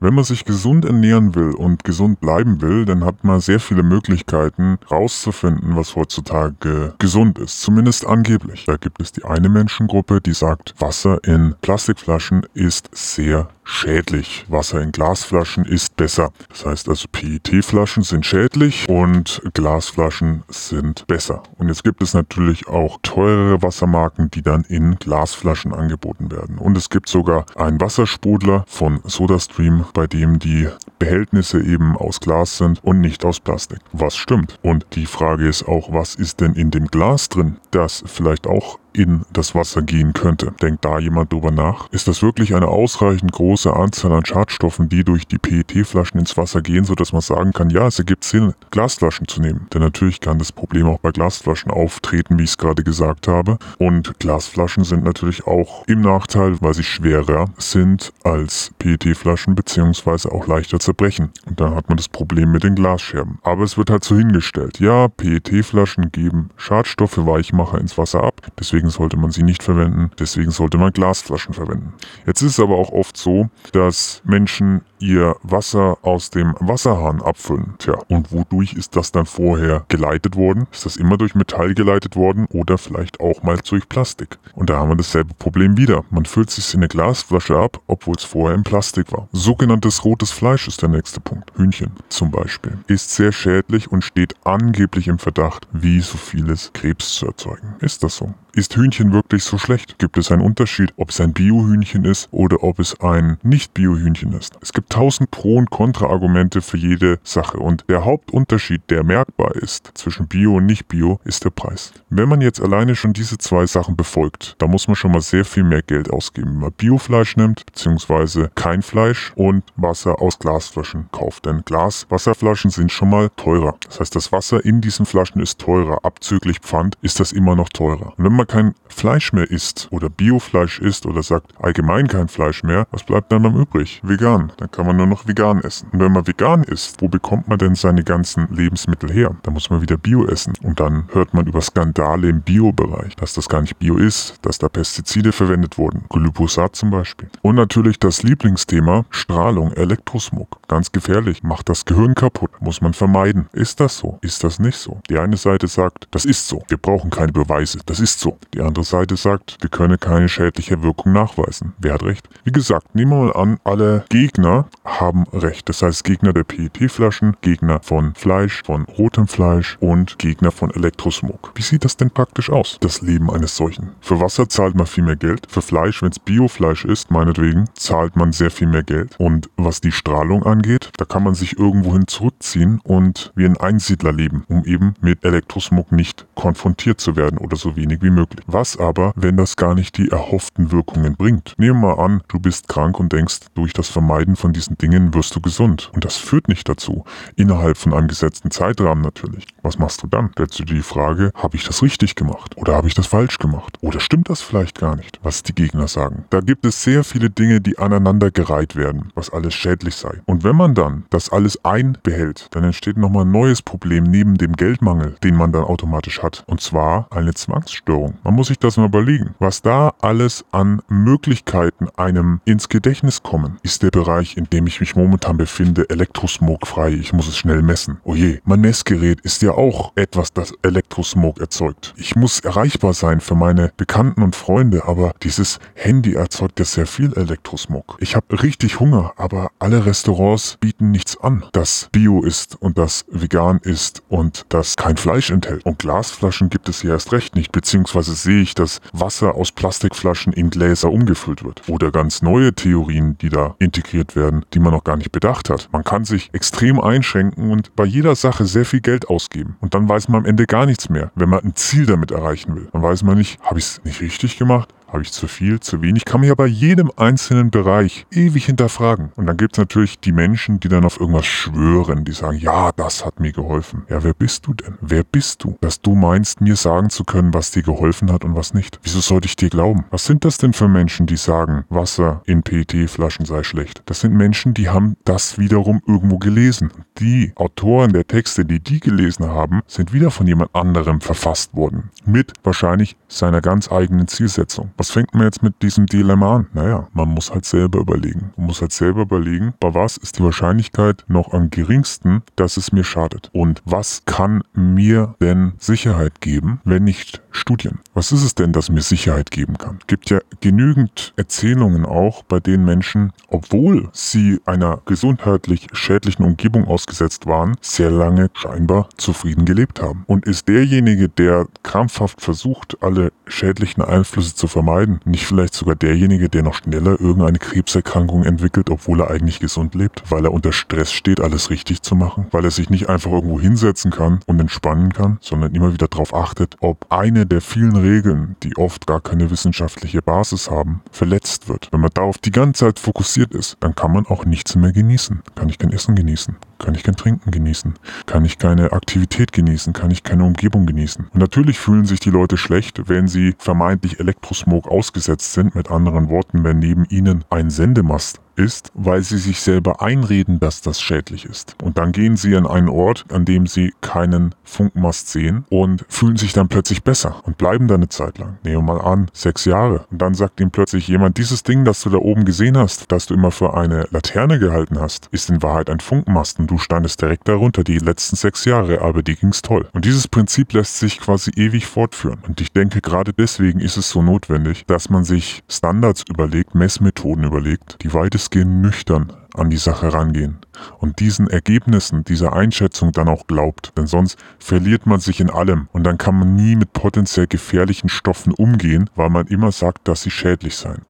Wenn man sich gesund ernähren will und gesund bleiben will, dann hat man sehr viele Möglichkeiten rauszufinden, was heutzutage gesund ist. Zumindest angeblich. Da gibt es die eine Menschengruppe, die sagt, Wasser in Plastikflaschen ist sehr schädlich. Wasser in Glasflaschen ist besser. Das heißt also, PET-Flaschen sind schädlich und Glasflaschen sind besser. Und jetzt gibt es natürlich auch teurere Wassermarken, die dann in Glasflaschen angeboten werden. Und es gibt sogar einen Wassersprudler von SodaStream, bei dem die Behältnisse eben aus Glas sind und nicht aus Plastik. Was stimmt? Und die Frage ist auch, was ist denn in dem Glas drin, das vielleicht auch in das Wasser gehen könnte. Denkt da jemand drüber nach? Ist das wirklich eine ausreichend große Anzahl an Schadstoffen, die durch die PET-Flaschen ins Wasser gehen, sodass man sagen kann, ja, es ergibt Sinn, Glasflaschen zu nehmen. Denn natürlich kann das Problem auch bei Glasflaschen auftreten, wie ich es gerade gesagt habe. Und Glasflaschen sind natürlich auch im Nachteil, weil sie schwerer sind als PET-Flaschen beziehungsweise auch leichter zerbrechen. Und dann hat man das Problem mit den Glasscherben. Aber es wird halt so hingestellt, ja, PET-Flaschen geben Schadstoffe, Weichmacher ins Wasser ab. Deswegen sollte man sie nicht verwenden, deswegen sollte man Glasflaschen verwenden. Jetzt ist es aber auch oft so, dass Menschen ihr Wasser aus dem Wasserhahn abfüllen. Tja, und wodurch ist das dann vorher geleitet worden? Ist das immer durch Metall geleitet worden oder vielleicht auch mal durch Plastik? Und da haben wir dasselbe Problem wieder. Man füllt sich in eine Glasflasche ab, obwohl es vorher in Plastik war. Sogenanntes rotes Fleisch ist der nächste Punkt. Hühnchen zum Beispiel. Ist sehr schädlich und steht angeblich im Verdacht, wie so vieles Krebs zu erzeugen. Ist das so? Ist Hühnchen wirklich so schlecht? Gibt es einen Unterschied, ob es ein Biohühnchen ist oder ob es ein Nicht-Biohühnchen ist? Es gibt tausend Pro- und Kontra-Argumente für jede Sache und der Hauptunterschied, der merkbar ist zwischen Bio und Nicht-Bio, ist der Preis. Wenn man jetzt alleine schon diese zwei Sachen befolgt, da muss man schon mal sehr viel mehr Geld ausgeben, wenn man Biofleisch nimmt, beziehungsweise kein Fleisch und Wasser aus Glasflaschen kauft. Denn Glas-Wasserflaschen sind schon mal teurer. Das heißt, das Wasser in diesen Flaschen ist teurer. Abzüglich Pfand ist das immer noch teurer. Und wenn man kein Fleisch mehr isst oder Biofleisch isst oder sagt allgemein kein Fleisch mehr, was bleibt dann beim übrig? Vegan. Dann kann man nur noch vegan essen. Und wenn man vegan isst, wo bekommt man denn seine ganzen Lebensmittel her? Da muss man wieder Bio essen. Und dann hört man über Skandale im Bio-Bereich, dass das gar nicht Bio ist, dass da Pestizide verwendet wurden. Glyphosat zum Beispiel. Und natürlich das Lieblingsthema Strahlung, Elektrosmog. Ganz gefährlich, macht das Gehirn kaputt, muss man vermeiden. Ist das so? Ist das nicht so? Die eine Seite sagt, das ist so. Wir brauchen keine Beweise. Das ist so. Die andere Seite sagt, wir können keine schädliche Wirkung nachweisen. Wer hat recht? Wie gesagt, nehmen wir mal an, alle Gegner haben recht. Das heißt Gegner der PET-Flaschen, Gegner von Fleisch, von rotem Fleisch und Gegner von Elektrosmog. Wie sieht das denn praktisch aus, das Leben eines solchen? Für Wasser zahlt man viel mehr Geld. Für Fleisch, wenn es Biofleisch ist, meinetwegen, zahlt man sehr viel mehr Geld. Und was die Strahlung angeht, da kann man sich irgendwohin zurückziehen und wie ein Einsiedler leben, um eben mit Elektrosmog nicht konfrontiert zu werden oder so wenig wie möglich. Was aber, wenn das gar nicht die erhofften Wirkungen bringt? Nehmen wir mal an, du bist krank und denkst, durch das Vermeiden von diesen Dingen wirst du gesund. Und das führt nicht dazu. Innerhalb von einem gesetzten Zeitrahmen natürlich. Was machst du dann? Stellst du dir die Frage, habe ich das richtig gemacht? Oder habe ich das falsch gemacht? Oder stimmt das vielleicht gar nicht, was die Gegner sagen? Da gibt es sehr viele Dinge, die aneinandergereiht werden, was alles schädlich sei. Und wenn man dann das alles einbehält, dann entsteht nochmal ein neues Problem neben dem Geldmangel, den man dann automatisch hat. Und zwar eine Zwangsstörung. Man muss sich das mal überlegen. Was da alles an Möglichkeiten einem ins Gedächtnis kommen, ist der Bereich, in dem ich mich momentan befinde, elektrosmogfrei. Ich muss es schnell messen. Oh mein Messgerät ist ja auch etwas, das Elektrosmog erzeugt. Ich muss erreichbar sein für meine Bekannten und Freunde, aber dieses Handy erzeugt ja sehr viel Elektrosmog. Ich habe richtig Hunger, aber alle Restaurants bieten nichts an, das Bio ist und das vegan ist und das kein Fleisch enthält. Und Glasflaschen gibt es ja erst recht nicht, beziehungsweise sehe ich, dass Wasser aus Plastikflaschen in Gläser umgefüllt wird. Oder ganz neue Theorien, die da integriert werden, die man noch gar nicht bedacht hat. Man kann sich extrem einschränken und bei jeder Sache sehr viel Geld ausgeben. Und dann weiß man am Ende gar nichts mehr, wenn man ein Ziel damit erreichen will. Dann weiß man nicht, habe ich es nicht richtig gemacht? Habe ich zu viel, zu wenig? Kann man ja bei jedem einzelnen Bereich ewig hinterfragen. Und dann gibt es natürlich die Menschen, die dann auf irgendwas schwören, die sagen, ja, das hat mir geholfen. Ja, wer bist du denn? Wer bist du, dass du meinst, mir sagen zu können, was dir geholfen hat und was nicht? Wieso sollte ich dir glauben? Was sind das denn für Menschen, die sagen, Wasser in PET-Flaschen sei schlecht? Das sind Menschen, die haben das wiederum irgendwo gelesen. Die Autoren der Texte, die die gelesen haben, sind wieder von jemand anderem verfasst worden. Mit wahrscheinlich seiner ganz eigenen Zielsetzung. Was fängt man jetzt mit diesem Dilemma an? Naja, man muss halt selber überlegen. Man muss halt selber überlegen, bei was ist die Wahrscheinlichkeit noch am geringsten, dass es mir schadet? Und was kann mir denn Sicherheit geben, wenn nicht Studien? Was ist es denn, das mir Sicherheit geben kann? Gibt ja genügend Erzählungen auch, bei denen Menschen, obwohl sie einer gesundheitlich schädlichen Umgebung ausgesetzt waren, sehr lange scheinbar zufrieden gelebt haben. Und ist derjenige, der krampfhaft versucht, alle schädlichen Einflüsse zu vermeiden, nicht vielleicht sogar derjenige, der noch schneller irgendeine Krebserkrankung entwickelt, obwohl er eigentlich gesund lebt, weil er unter Stress steht, alles richtig zu machen, weil er sich nicht einfach irgendwo hinsetzen kann und entspannen kann, sondern immer wieder darauf achtet, ob eine der vielen Regeln, die oft gar keine wissenschaftliche Basis haben, verletzt wird. Wenn man darauf die ganze Zeit fokussiert ist, dann kann man auch nichts mehr genießen. Kann ich kein Essen genießen, kann ich kein Trinken genießen, kann ich keine Aktivität genießen, kann ich keine Umgebung genießen. Und natürlich fühlen sich die Leute schlecht, wenn sie vermeintlich Elektrosmog ausgesetzt sind. Mit anderen Worten, wenn neben ihnen ein Sendemast ist, weil sie sich selber einreden, dass das schädlich ist. Und dann gehen sie an einen Ort, an dem sie keinen Funkmast sehen und fühlen sich dann plötzlich besser und bleiben da eine Zeit lang. Nehmen wir mal an, sechs Jahre. Und dann sagt ihm plötzlich jemand, dieses Ding, das du da oben gesehen hast, das du immer für eine Laterne gehalten hast, ist in Wahrheit ein Funkmast und du standest direkt darunter die letzten sechs Jahre, aber dir ging's toll. Und dieses Prinzip lässt sich quasi ewig fortführen. Und ich denke, gerade deswegen ist es so notwendig, dass man sich Standards überlegt, Messmethoden überlegt, die weitestgehend nüchtern an die Sache rangehen und diesen Ergebnissen, dieser Einschätzung dann auch glaubt. Denn sonst verliert man sich in allem und dann kann man nie mit potenziell gefährlichen Stoffen umgehen, weil man immer sagt, dass sie schädlich seien.